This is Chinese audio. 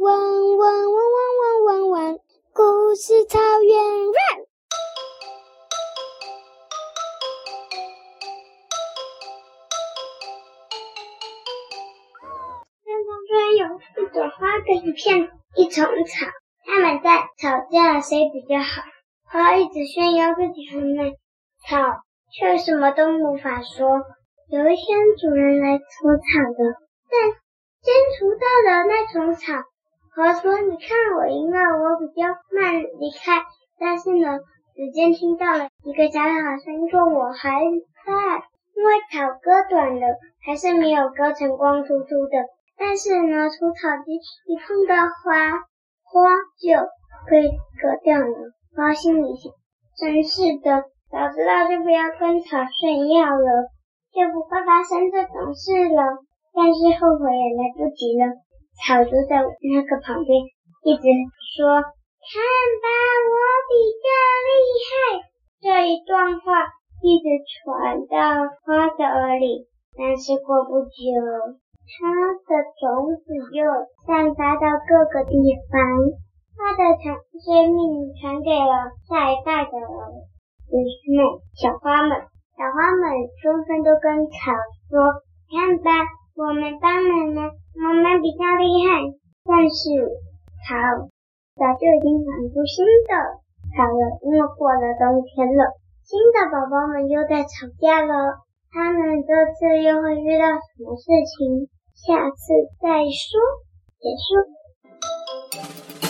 汪汪汪汪汪汪汪，故事草原 run。山中有一朵花跟一片一丛草，他们在吵架，谁比较好？花一直炫耀自己很美，草却什么都无法说。有一天，主人来除草的，但先除到了那丛草。花说：“你看，我赢了，我比较慢离开。但是呢，只见听到了一个小小声音说：‘我还在，因为草割短了，还是没有割成光秃秃的。但是呢，除草机一碰到花，花就被割掉了。’花心里想：真是的，早知道就不要跟草炫耀了，就不会发生这种事了。但是后悔也来不及了。”草就在那个旁边一直说：“看吧，我比较厉害。”这一段话一直传到花的耳里，但是过不久，它的种子又散发到各个地方，它的长生命传给了下一代的人们，小花们，小花们纷纷都跟草说：“看吧，我们帮奶奶。”我们比较厉害，但是好早就已经长出新的草了，因为过了冬天了，新的宝宝们又在吵架了。他们这次又会遇到什么事情？下次再说。结束。